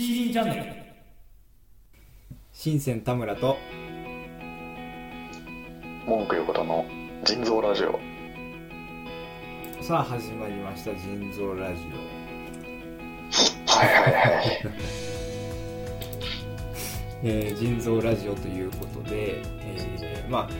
シーリンチャンネル新鮮田村と。文句横田の腎臓ラジオ。さあ始まりました。腎臓ラジはいはいはい。オ、えー、腎臓ラジオということで、えーまあ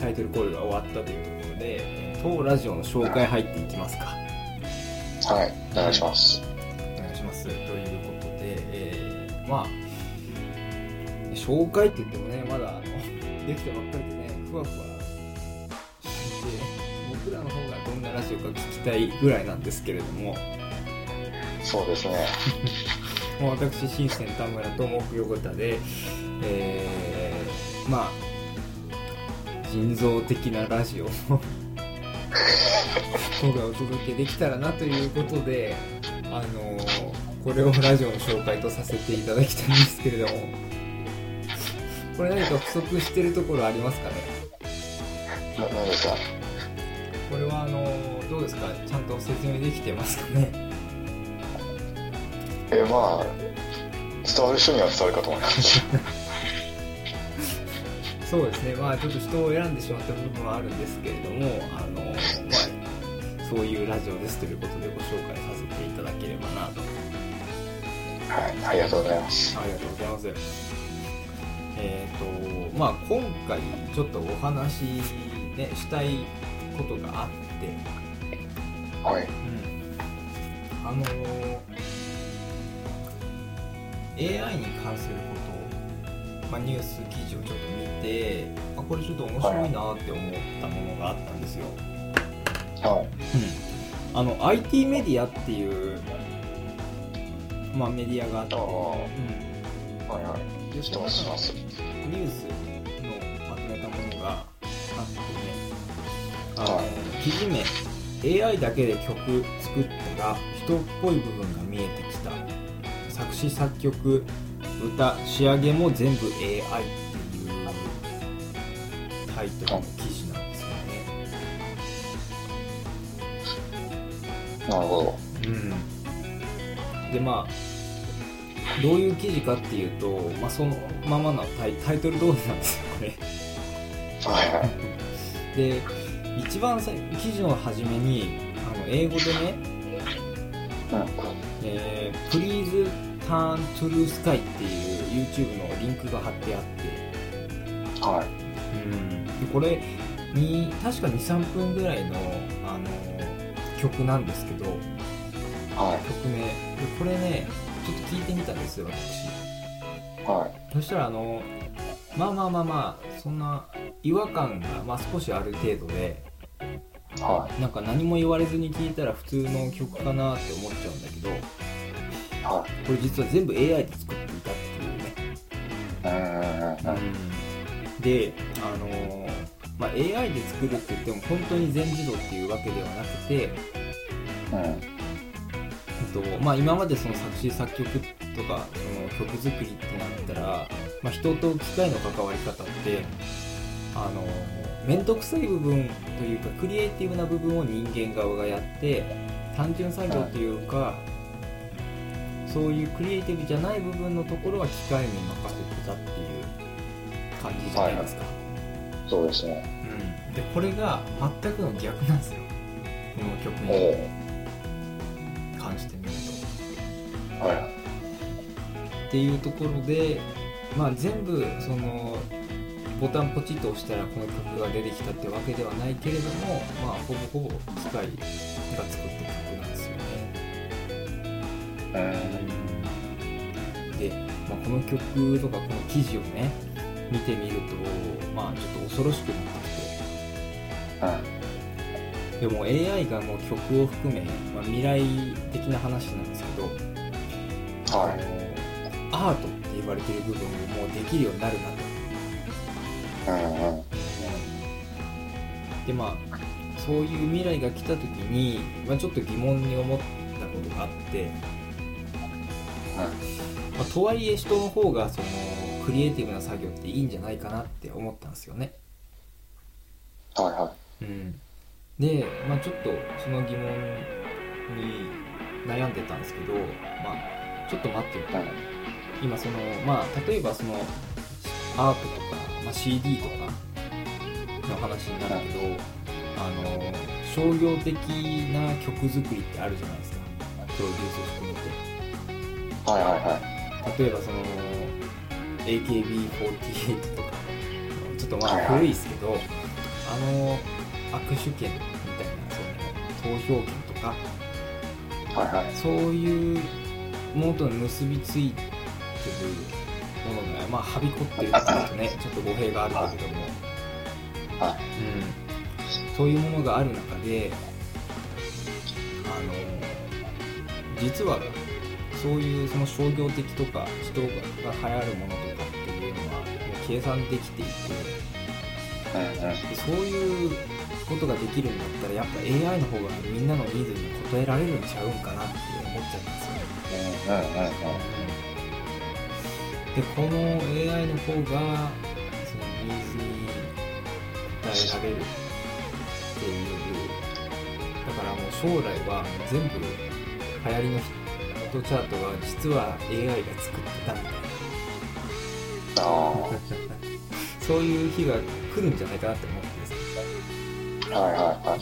タイトルコールが終わったというところでえー当ラジオの紹介入っていきますか。はいお願いします。お願いします。といまあ紹介って言ってもねまだあの できたばっかりでねふわふわして僕らの方がどんなラジオか聞きたいぐらいなんですけれども。そうですね。もう私新鮮田村と木横田でえー、まあ人造的なラジオを 僕がお届けできたらなということであのこれをラジオの紹介とさせていただきたいんですけれども。これ何か不足してるところありますかね？な何ですか？これはあのどうですか？ちゃんと説明できてますかね？えまあ伝わる人には伝わるかと思います。そうですね。まあちょっと人を選んでしまった部分はあるんですけれどもあのまあそういうラジオですということでご紹介させていただければなとはいありがとうございます。ありがとうございます。えっ、と、まあ今回ちょっとお話ね、したいことがあって、はい。うん、あのー AI に関することを、まあ、ニュース記事をちょっと見て、あこれちょっと面白いなって思ったものがあったんですよ。はい。あの IT メディアっていう、まあ、メディアがあって、うん。はいはい。で知ってます。知ってますニュースのまとめたものがあってね。あの、はい。記事名 AI だけで曲作ったら人っぽい部分が見えてきた。作詞作曲歌仕上げも全部 AI っていうタイトルの記事なんですよね。なるほうんでまあどういう記事かっていうと、まあ、そのままのタイタイトル通りなんですよこれ。どはいはい。で一番さ記事の初めにあの英語でねうん「えー、Please Turn to the Sky」っていう YouTube のリンクが貼ってあって。はい。うん。でこれに確か23分ぐらいのあの曲なんですけどは曲名。でこれねちょっと聞いてみたんですよ私。い。はそしたらあのまあまあまあまあそんな違和感が、まあ、少しある程度でい。はなんか何も言われずに聞いたら普通の曲かなって思っちゃうんだけどい。はこれ実は全部 AI で作っていたっていうね、いうんであのーまあ、AI で作るって言っても本当に全自動っていうわけではなくて、うんとまあ、今までその作詞作曲とかその曲作りってなったら、まあ、人と機械の関わり方ってあの面倒くさい部分というかクリエイティブな部分を人間側がやって単純作業というか、そういうクリエイティブじゃない部分のところは機械に任せてたっていう感じじゃないですか、そうですね。うん、でこれが全くの逆なんですよ。この曲おにはいっていうところで、まあ、全部そのボタンポチッと押したらこの曲が出てきたってわけではないけれども、まあ、ほぼほぼ機械が作った曲なんですよね。うんで、まあ、この曲とかこの記事をね見てみると、まあ、ちょっと恐ろしくなってきてでも AI がもう曲を含め、まあ、未来的な話なんですけど、はい。アートって言われてる部分をもうできるようになるなと。うんうん。でまあそういう未来が来た時に、まあ、ちょっと疑問に思ったことがあって、まあ、とはいえ人の方がそのクリエイティブな作業っていいんじゃないかなって思ったんですよね。はいはうん、で、まあ、ちょっとその疑問に悩んでたんですけど、まあ、ちょっと待ってよと、うん今そのまあ例えばそのアートとか、まあ、CD とかの話になるけど、あの商業的な曲作りってあるじゃないですか。プロデュースを含めて。はいはいはい。例えばその AKB48 とか。ちょっとまあはいはい。古いですけど、あの握手券みたいなその投票券とか。はいはい。そういうものと結びついてるものが、まあ、はびこってるっていうとね、ちょっと語弊があるけれども、はうん、そういうものがある中で、あの、実は、そういうその商業的とか、人が流行るものとかっていうのは、計算できていて、うんうん。でそういうことができるんだったら、やっぱ AI の方がみんなのニーズに応えられるんちゃうんかなって思っちゃいますよね。うん。うんうんうんでこの AI の方がそのニーズに応えられるっていう。だからもう将来は全部流行りのヒットチャートは実は AI が作ってたみたいな。あ そういう日が来るんじゃないかなってはいはいはい。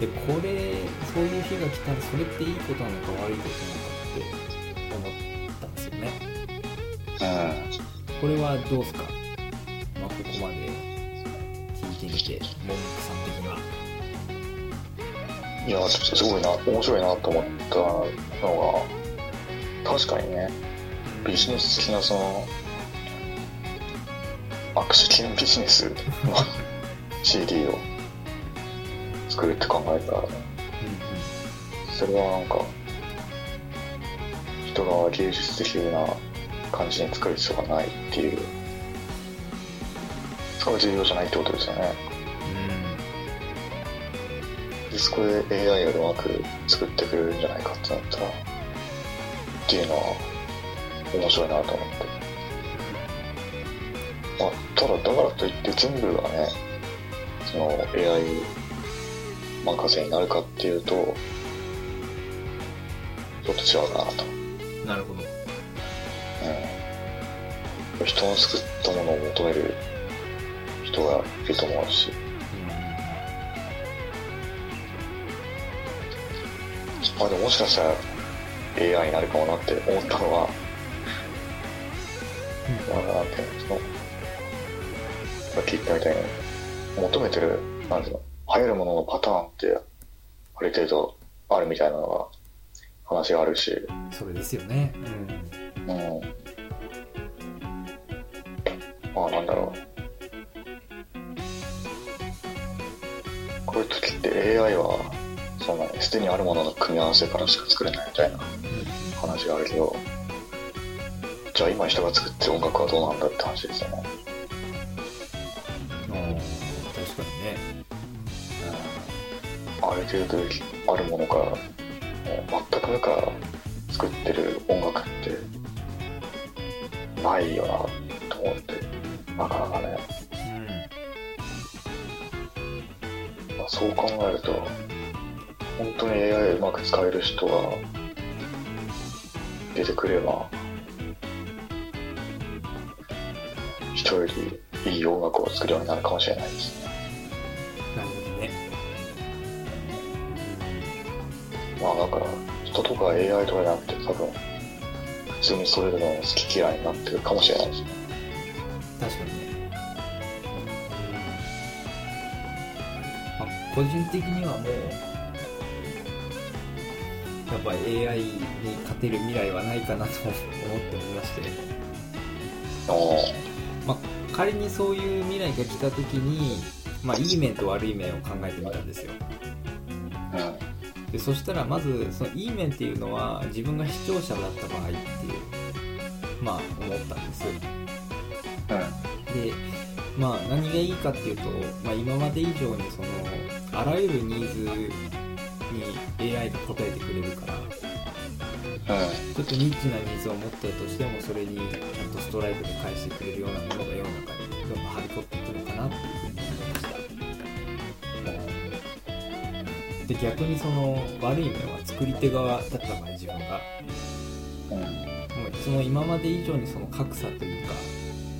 でこれそういう日が来たらそれっていいことなのか悪いことなのかって思ったんですよね。これはどうですか、まあ、ここまで聞いてみて、モンクさん的には。うんいやすごいな面白いなと思ったのが確かにねビジネス的なその握手券ビジネスの CD を作るって考えたらそれはなんか人が芸術的な感じに作る必要がないっていうそれが重要じゃないってことですよね。うんでそこで AI がうまく作ってくれるんじゃないかってなったらっていうのは面白いなと思って。まあただだからといって全部がねその AI 任せになるかっていうとちょっと違うかなとうん。なるほど。うん、人の作ったものを求める人がいると思うし、あ、でももしかしたら AI になるかもなって思ったのは、まあ、なんていうの、その、さっき言ったみたいに、求めてる、なんていうの、流行るもののパターンって、ある程度あるみたいなのが、話があるし、それですよね。うん。うん。まあなんだろう。こういう時って AI は、そんなにすでにあるものの組み合わせからしか作れないみたいな話があるけど、じゃあ今人が作ってる音楽はどうなんだって話ですよね。ある程度あるものか全く無から作ってる音楽って、ないよなと思って、なかなかね。まあ、そう考えると本当に AI をうまく使える人が出てくれば人よりいい音楽を作るようになるかもしれないですねまあだから人とか AI とかじゃなくて多分普通にそれぞれの好き嫌いになってるかもしれないですね。確かにね。まあ、個人的にはもう、やっぱ AI に勝てる未来はないかなと思っておりまして。あまあ、仮にそういう未来が来た時に、まあ、いい面と悪い面を考えてみたんですよ。あうんでそしたらまずそのいい面っていうのは自分が視聴者だった場合っていうまあ思ったんです。でまあ何がいいかっていうと、まあ、今まで以上にそのあらゆるニーズに AI が応えてくれるからうんちょっとニッチなニーズを持ったとしてもそれにちゃんとストライクで返してくれるようなものが世の中にどんどんはびこっていくのかなっていうふうに逆にその悪い面は作り手側だった場合自分が。うんもうその今まで以上にその格差というか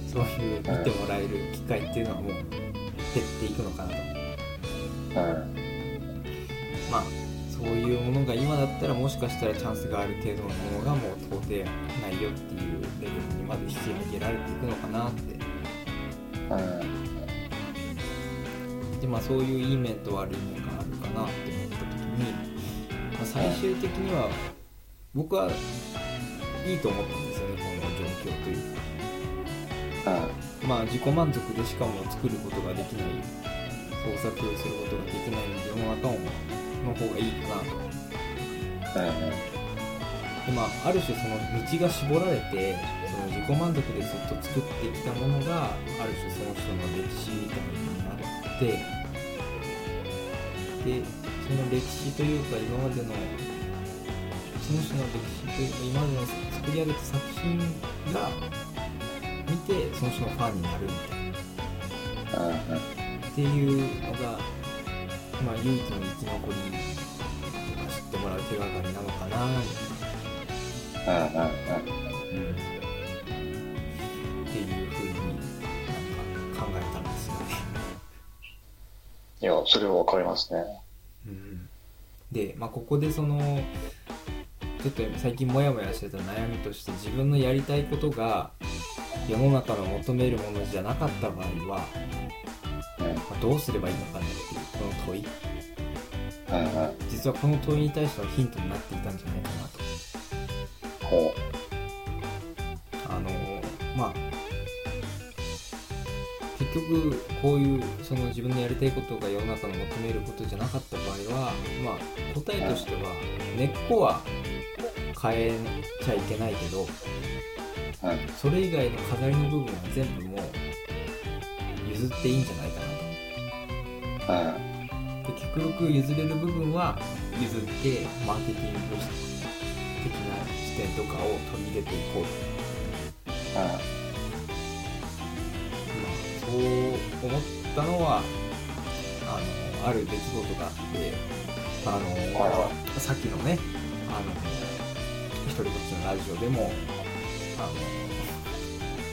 そういう見てもらえる機会っていうのはもう減っていくのかなと。うんまあそういうものが今だったらもしかしたらチャンスがある程度のものがもう到底ないよっていうレベルにまで引き上げられていくのかなって。うんでまあそういういい面と悪い面があるかなって思った時に、まあ、最終的には僕はいいと思ったんですよねこの状況というか。うんまあ自己満足でしかも作ることができない創作をすることができない世の中をの方がいいかなと。でまあある種その道が絞られてその自己満足でずっと作ってきたものがある種その人の歴史みたいになってでその歴史というか今までのその人の歴史というか今までの作り上げた作品が見てその人のファンになるみたいな。っていうのが、まあ、唯一の生き残りとか知ってもらう手がかりなのかな、うん。うんいやそれはわかりますね。うん、で、まあ、ここでそのちょっと最近モヤモヤしてた悩みとして自分のやりたいことが世の中の求めるものじゃなかった場合は、うん。まあどうすればいいのかなっていうこの問い。うんうん実はこの問いに対してのヒントになっていたんじゃないかなと。ほあのまあ結局こういうその自分のやりたいことが世の中の求めることじゃなかった場合はまあ答えとしては根っこは変えちゃいけないけどううんそれ以外の飾りの部分は全部もう譲っていいんじゃないかなと。うんで極力譲れる部分は譲ってマーケティング的な視点とかを取り入れていこうと。まあ、そう思ったのはあのある出来事があってあの、はいはさっきのねあの一人ぼっちのラジオでもあの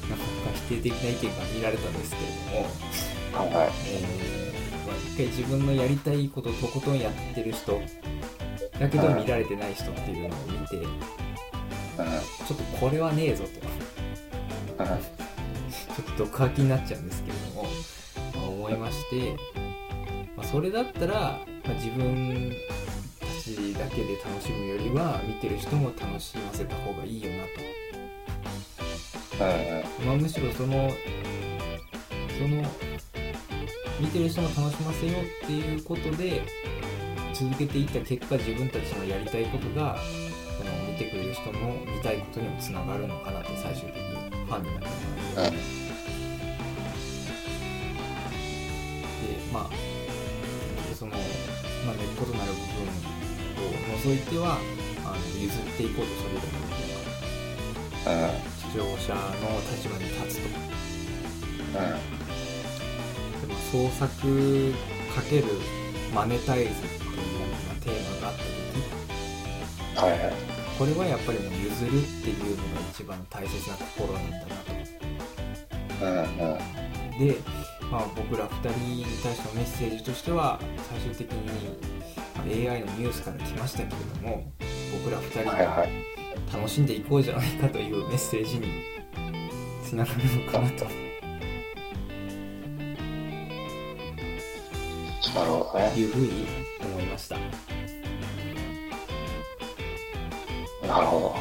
なかなか否定的な意見が見られたんですけれども、はいはい。えーまあ、一回自分のやりたいことをとことんやってる人だけど見られてない人っていうのを見てちうん。ょっとこれはねえぞと。うん。ちょっと毒吐きになっちゃうんです思いまして、まあ、それだったら、まあ、自分たちだけで楽しむよりは見てる人も楽しませた方がいいよなうんと、まあ、むしろそのその見てる人も楽しませようっていうことで続けていった結果自分たちのやりたいことがその見てくれる人の見たいことにもつながるのかなって最終的にファンになってもらう。うまあその、まあ、根っことなる部分を除いてはあの譲っていこうとするというん視聴者の立場に立つと。うん。でも創作かけるマネタイズっていうようなテーマがあった時。はいはい。これはやっぱりもう譲るっていうのが一番大切な心なんだなと。うんうん。で、まあ、僕ら2人に対してのメッセージとしては最終的にまあ AI のニュースから来ましたけれども僕ら2人が楽しんでいこうじゃないかというメッセージにつながるのかなと。なるほどね。いうふうに思いました。なるほど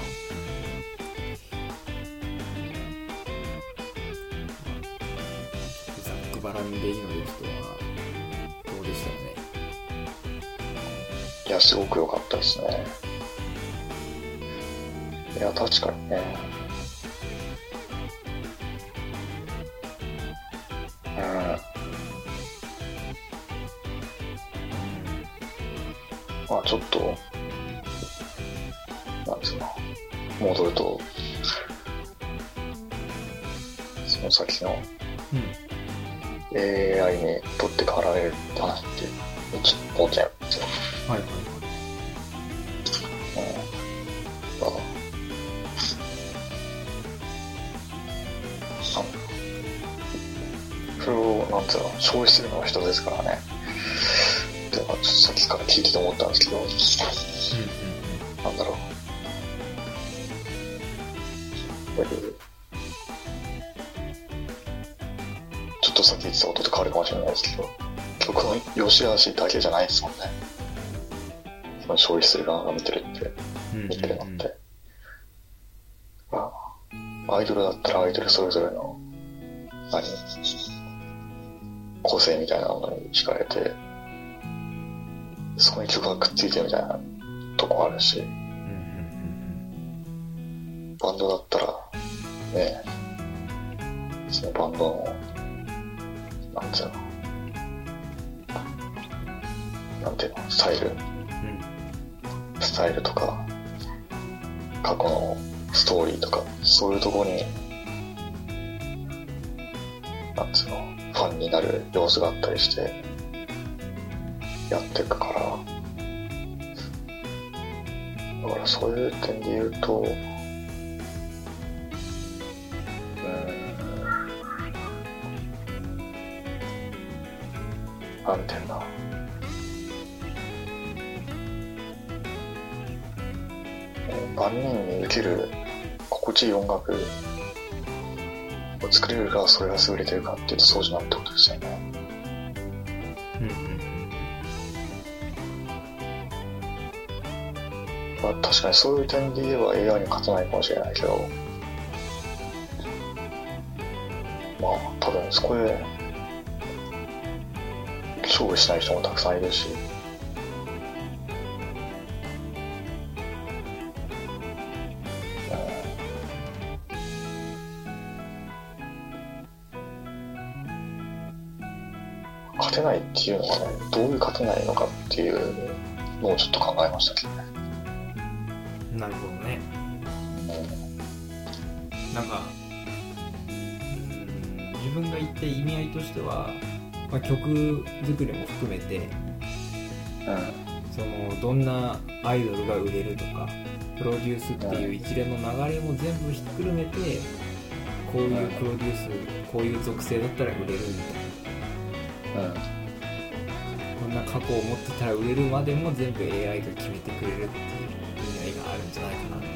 ざっくばらんでいいのでちょっとはどうでしたかね。いやすごく良かったですね。いや確かにね。うん。まあちょっとなんですか戻るとその先のうん AI に取って代わられるって話ってちょっと起きちゃうんですよ。はいはいはい。うんそれを、なんつうの、消費するのは人ですからね。でも、ちょっとさっきから聞いてて思ったんですけど、うんうんうん、なんだろう。わるかもしれないですけど曲の良し悪しだけじゃないですもんね。その消費する側が見てるって見てるのって、まあ、アイドルだったらアイドルそれぞれの何個性みたいなものに惹かれてそこに曲がくっついてるみたいなとこあるし。バンドだったらねそのバンドのなんつうの？なんていうの？スタイル？うんスタイルとか過去のストーリーとかそういうとこになんつうの？ファンになる要素があったりしてやっていくから。だからそういう点で言うとなんてんだ。万人に受ける心地いい音楽を作れるからそれが優れてるかっていうとそうじゃないってことですよね。うんうんまあ、確かにそういう点で言えば AI に勝てないかもしれないけど。まあ多分そこで勝負しない人もたくさんいるし。うん勝てないっていうのはねどういう勝てないのかっていうのをちょっと考えましたけどね。なるほどね。なんかうん自分が言った意味合いとしては、まあ、曲作りも含めてうん。そのどんなアイドルが売れるとかプロデュースっていう一連の流れも全部ひっくるめてこういうプロデュースこういう属性だったら売れるみたいな。うん。こんな過去を持ってたら売れるまでも全部 AI が決めてくれるっていう意味合いがあるんじゃないかなって。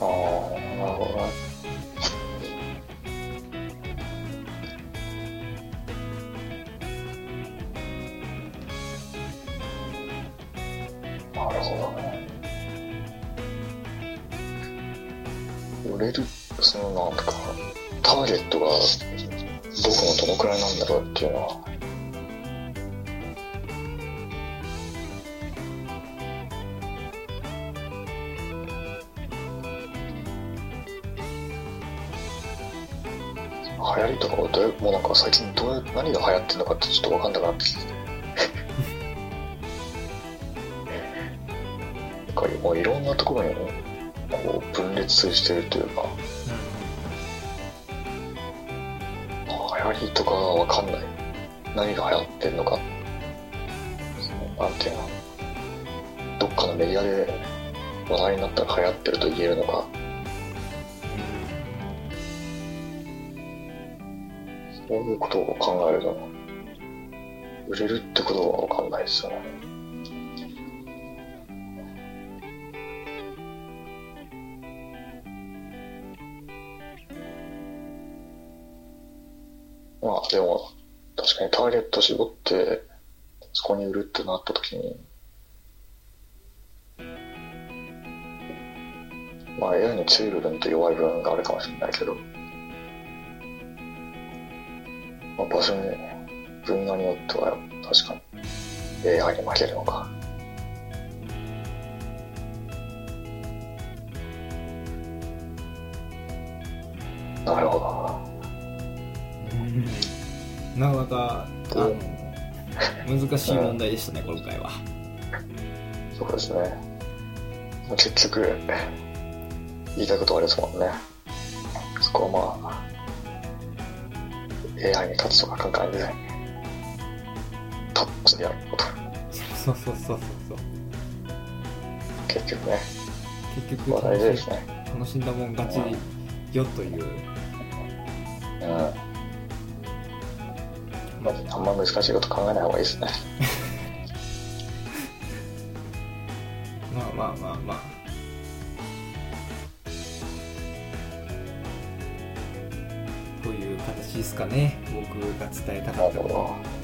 ああ、れる、そのなんか、ターゲットがどこのどのくらいなんだろうっていうのは、流行りとかはどうもうなんか最近どう何が流行ってるのかってちょっと分かんなくなってきて。なんかもういろんなところにこう分裂してるというか。流行りとかは分かんない。何が流行ってるのか。そのなんていうの。どっかのメディアで話題になったら流行ってると言えるのか。そういうことを考えると、売れるってことはわかんないですよね。絞って、そこに売るってなった時に、まあ AI に強い部分と弱い部分があるかもしれないけど、まあ、場所に分野によっては確かに AI に負けるのか。なるほど。うん。なかなかあの難しい問題でしたね今回は。そうですね。まあ結局言いたいことはあれですもんね。そこはまあ AI に勝つとか関係ないタッチでやること。そうそうそうそうそう。結局ね。結局まあ大事ですね。楽しんだもん勝ちよというまあ、あんま難しいこと考えない方がいいですね。まあまあまあまあという形ですかね僕が伝えたかったのはなるほど。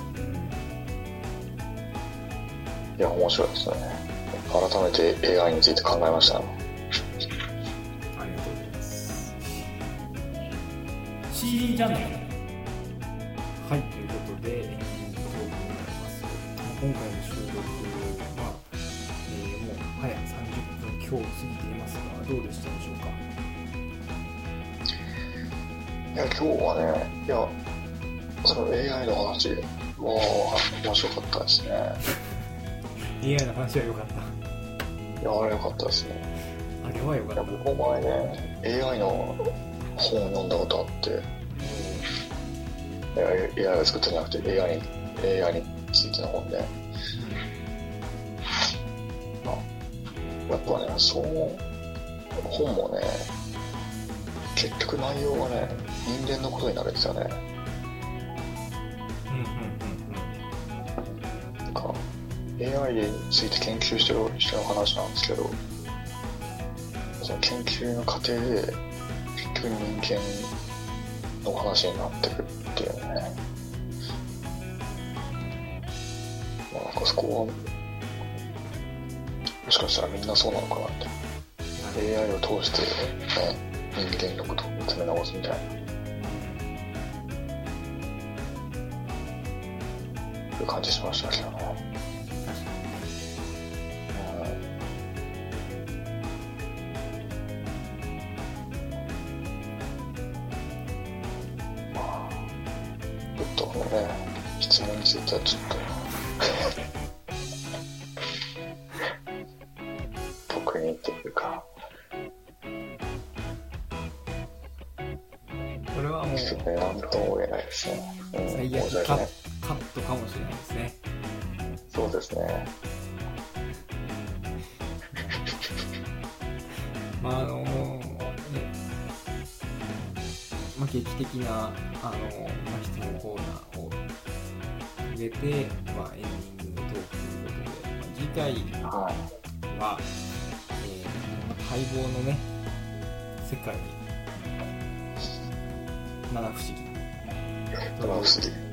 いや、面白いですね。改めて AI について考えましたね。ありがとうございます。CD チャンネルで、エンディングトークになります。まあ今回の収録は、えーもう早く30分今日過ぎていますが、どうでしたでしょうか？いや、今日はね、いや、その AI の話、もう面白かったですね。?AI の話は良かった。いや、あれ良かったですね。あれは良かいや、った。僕も前ね、AI の本を読んだことあって、AI が作ったんじゃなくて AI に AI についての本で、まあ、やっぱね、その本もね、結局内容がね、人間のことになるんですよね。うんうんうんなんか AI について研究してる人の話なんですけど、その研究の過程で結局人間の話になってくっていうね。まあ、なんかそこは、もしかしたらみんなそうなのかなって。AI を通して、ね、人間のことを見つめ直すみたいな。いう感じしましたけどね。質問についてはちょっと、特にっていうか、に。これはもう、ちょっとね、なんとも言えないですね。うん、最悪カ。カットかもしれないですね。そうですね。まああのね、まあ、劇的なあの、まあ、質問コーナーを入れて、まあ、エンディングトークということで、まあ、次回はい。は、えー、待望のね世界七不思議ドラムスリー。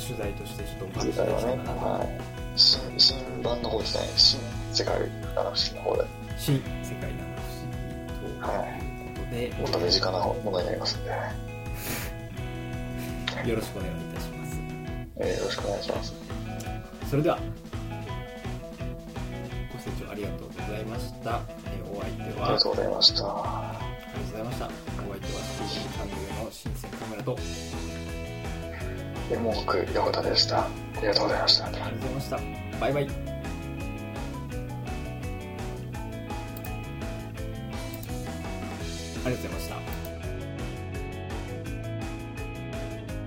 取材としてちょっとお次回はね、伺いしたいかなと、はい。新、新版の方ですね。新世界七不思議の方で。新世界七不思議ということで、もっと身近なものになりますんで、よろしくお願いいたします。えーよろしくお願いします。それではご清聴ありがとうございました。えーお相手はありがとうございました。ありがとうございました。お相手は CD チャンネルの新鮮カメラとえもうく横田でした。ありがとうございました。ありがとうございました。バイバイ。ありがとうございました。